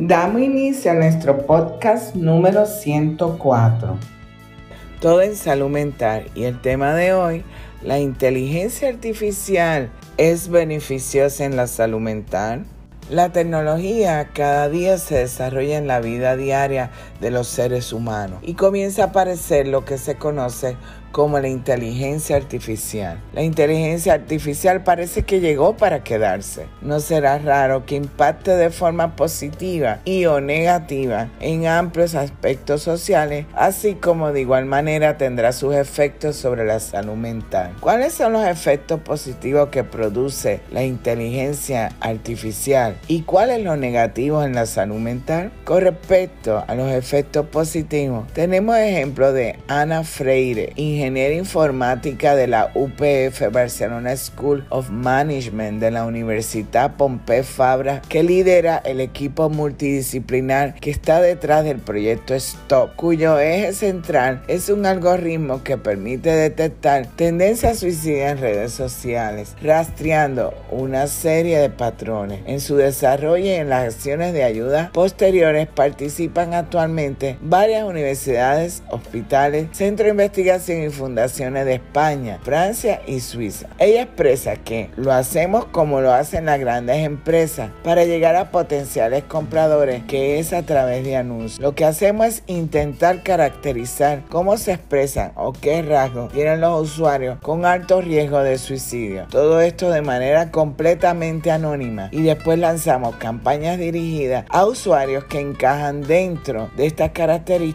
Damos inicio a nuestro podcast número 104. Todo en salud mental y el tema de hoy, la inteligencia artificial es beneficiosa en la salud mental. La tecnología cada día se desarrolla en la vida diaria de los seres humanos y comienza a aparecer lo que se conoce como la inteligencia artificial. La inteligencia artificial parece que llegó para quedarse. No será raro que impacte de forma positiva y o negativa en amplios aspectos sociales, así como de igual manera tendrá sus efectos sobre la salud mental. ¿Cuáles son los efectos positivos que produce la inteligencia artificial y cuáles los negativos en la salud mental? Con respecto a los efectos positivos, tenemos ejemplo de Ana Freire, ingeniera informática de la UPF Barcelona School of Management de la Universidad Pompeu Fabra, que lidera el equipo multidisciplinar que está detrás del proyecto STOP, cuyo eje central es un algoritmo que permite detectar tendencias suicidas en redes sociales, rastreando una serie de patrones. En su desarrollo y en las acciones de ayuda posteriores participan actualmente varias universidades, hospitales, centros de investigación y fundaciones de España, Francia y Suiza. Ella expresa que lo hacemos como lo hacen las grandes empresas para llegar a potenciales compradores, que es a través de anuncios. Lo que hacemos es intentar caracterizar cómo se expresan o qué rasgos tienen los usuarios con alto riesgo de suicidio. Todo esto de manera completamente anónima y después lanzamos campañas dirigidas a usuarios que encajan dentro de estas características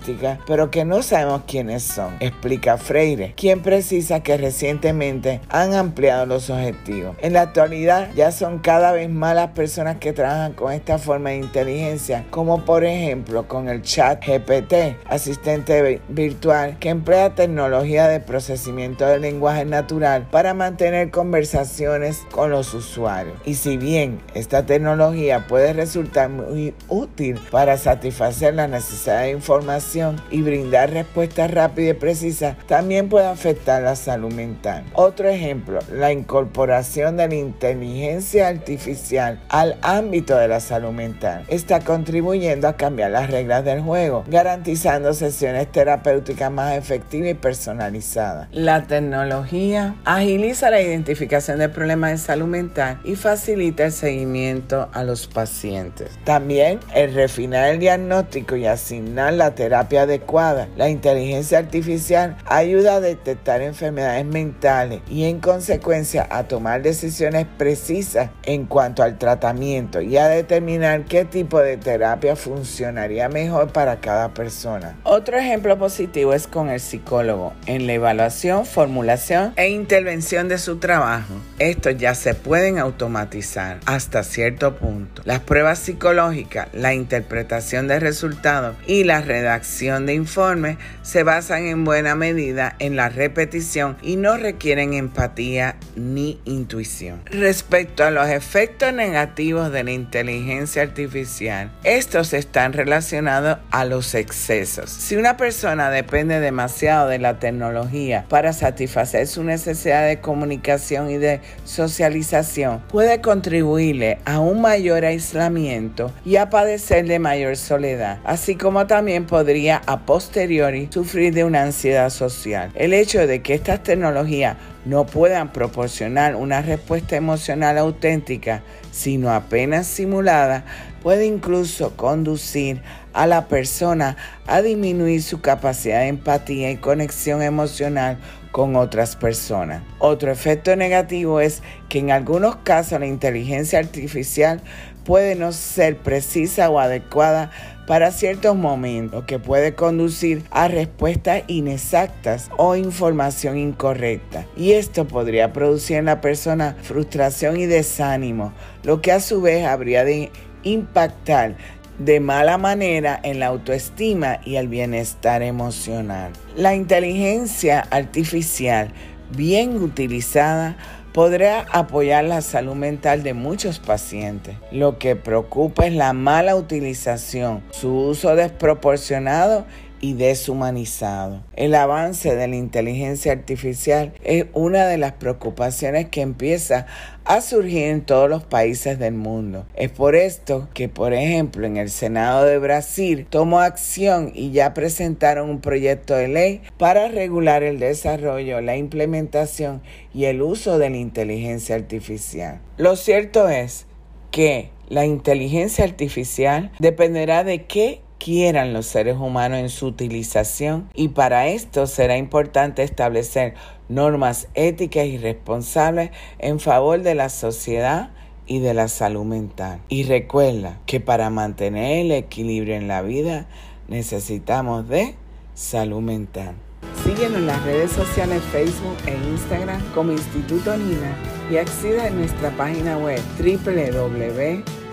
pero que no sabemos quiénes son, explica Freire quien precisa que recientemente han ampliado los objetivos. En la actualidad ya son cada vez más las personas que trabajan con esta forma de inteligencia, como por ejemplo con el chat GPT, asistente virtual que emplea tecnología de procesamiento del lenguaje natural para mantener conversaciones con los usuarios. Y si bien esta tecnología puede resultar muy útil para satisfacer la necesidad de información y brindar respuestas rápidas y precisas, también puede afectar la salud mental. Otro ejemplo, la incorporación de la inteligencia artificial al ámbito de la salud mental está contribuyendo a cambiar las reglas del juego, garantizando sesiones terapéuticas más efectivas y personalizadas. La tecnología agiliza la identificación de problemas de salud mental y facilita el seguimiento a los pacientes. También el refinar el diagnóstico y asignar la terapia adecuada. La inteligencia artificial ayuda a detectar enfermedades mentales y en consecuencia a tomar decisiones precisas en cuanto al tratamiento y a determinar qué tipo de terapia funcionaría mejor para cada persona. Otro ejemplo positivo es con el psicólogo en la evaluación, formulación e intervención de su trabajo. Estos ya se pueden automatizar hasta cierto punto. Las pruebas psicológicas, la interpretación de resultados y la redacción de informes se basan en buena medida en la repetición y no requieren empatía ni intuición. Respecto a los efectos negativos de la inteligencia artificial, estos están relacionados a los excesos. Si una persona depende demasiado de la tecnología para satisfacer su necesidad de comunicación y de socialización, puede contribuirle a un mayor aislamiento y a padecer de mayor soledad, así como también podría a posteriori sufrir de una ansiedad social. El hecho de que estas tecnologías no puedan proporcionar una respuesta emocional auténtica, sino apenas simulada, puede incluso conducir a la persona a disminuir su capacidad de empatía y conexión emocional con otras personas. Otro efecto negativo es que en algunos casos la inteligencia artificial puede no ser precisa o adecuada para ciertos momentos, que puede conducir a respuestas inexactas o información incorrecta. Y esto podría producir en la persona frustración y desánimo, lo que a su vez habría de impactar de mala manera en la autoestima y el bienestar emocional. La inteligencia artificial bien utilizada podrá apoyar la salud mental de muchos pacientes. Lo que preocupa es la mala utilización, su uso desproporcionado y deshumanizado. El avance de la inteligencia artificial es una de las preocupaciones que empieza a surgir en todos los países del mundo. Es por esto que, por ejemplo, en el Senado de Brasil tomó acción y ya presentaron un proyecto de ley para regular el desarrollo, la implementación y el uso de la inteligencia artificial. Lo cierto es que la inteligencia artificial dependerá de qué quieran los seres humanos en su utilización y para esto será importante establecer normas éticas y responsables en favor de la sociedad y de la salud mental. Y recuerda que para mantener el equilibrio en la vida necesitamos de salud mental. Síguenos en las redes sociales Facebook e Instagram como Instituto Nina y accede a nuestra página web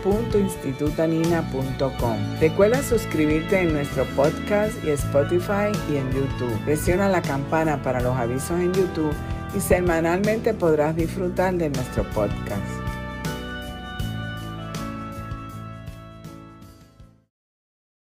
www.institutonina.com. Recuerda suscribirte en nuestro podcast y Spotify y en YouTube. Presiona la campana para los avisos en YouTube y semanalmente podrás disfrutar de nuestro podcast.